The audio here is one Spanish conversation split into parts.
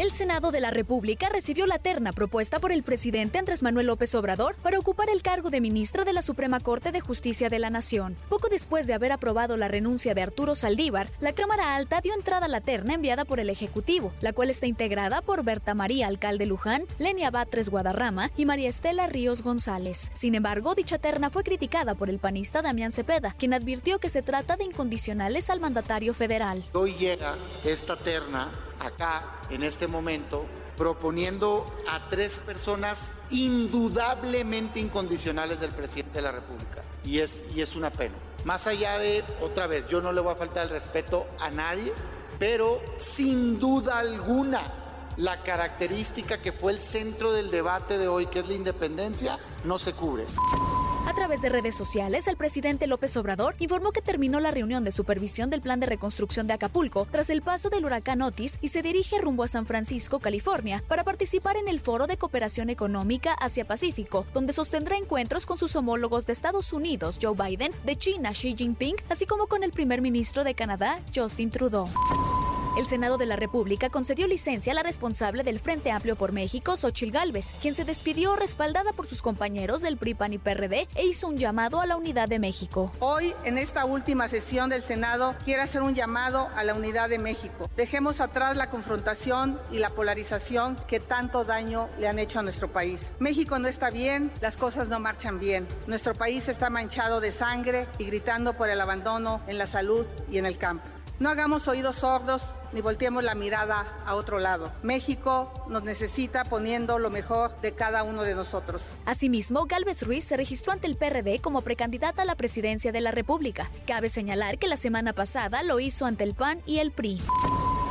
El Senado de la República recibió la terna propuesta por el presidente Andrés Manuel López Obrador para ocupar el cargo de ministra de la Suprema Corte de Justicia de la Nación. Poco después de haber aprobado la renuncia de Arturo Saldívar, la Cámara Alta dio entrada a la terna enviada por el Ejecutivo, la cual está integrada por Berta María Alcalde Luján, Lenia Batres Guadarrama y María Estela Ríos González. Sin embargo, dicha terna fue criticada por el panista Damián Cepeda, quien advirtió que se trata de incondicionales al mandatario federal. Hoy llega esta terna acá en este momento proponiendo a tres personas indudablemente incondicionales del presidente de la República. Y es, y es una pena. Más allá de, otra vez, yo no le voy a faltar el respeto a nadie, pero sin duda alguna, la característica que fue el centro del debate de hoy, que es la independencia, no se cubre. A través de redes sociales, el presidente López Obrador informó que terminó la reunión de supervisión del plan de reconstrucción de Acapulco tras el paso del huracán Otis y se dirige rumbo a San Francisco, California, para participar en el Foro de Cooperación Económica Asia-Pacífico, donde sostendrá encuentros con sus homólogos de Estados Unidos, Joe Biden, de China, Xi Jinping, así como con el primer ministro de Canadá, Justin Trudeau. El Senado de la República concedió licencia a la responsable del Frente Amplio por México, Xochil Gálvez, quien se despidió respaldada por sus compañeros del PRI, PAN y PRD e hizo un llamado a la unidad de México. Hoy, en esta última sesión del Senado, quiero hacer un llamado a la unidad de México. Dejemos atrás la confrontación y la polarización que tanto daño le han hecho a nuestro país. México no está bien, las cosas no marchan bien. Nuestro país está manchado de sangre y gritando por el abandono en la salud y en el campo. No hagamos oídos sordos ni volteemos la mirada a otro lado. México nos necesita poniendo lo mejor de cada uno de nosotros. Asimismo, Galvez Ruiz se registró ante el PRD como precandidata a la presidencia de la República. Cabe señalar que la semana pasada lo hizo ante el PAN y el PRI.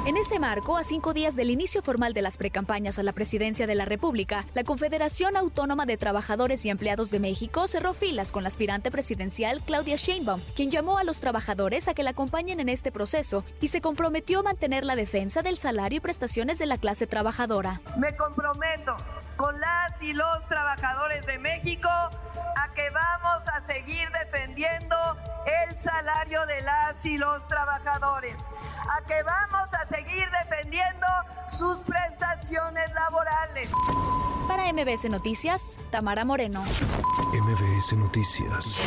En ese marco, a cinco días del inicio formal de las precampañas a la presidencia de la República, la Confederación Autónoma de Trabajadores y Empleados de México cerró filas con la aspirante presidencial Claudia Sheinbaum, quien llamó a los trabajadores a que la acompañen en este proceso y se comprometió a mantener la defensa del salario y prestaciones de la clase trabajadora. Me comprometo con las y los trabajadores de México a que vamos a seguir defendiendo el salario de las y los trabajadores, a que vamos a seguir defendiendo sus prestaciones laborales. Para MBS Noticias, Tamara Moreno. MBS Noticias.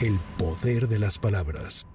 El poder de las palabras.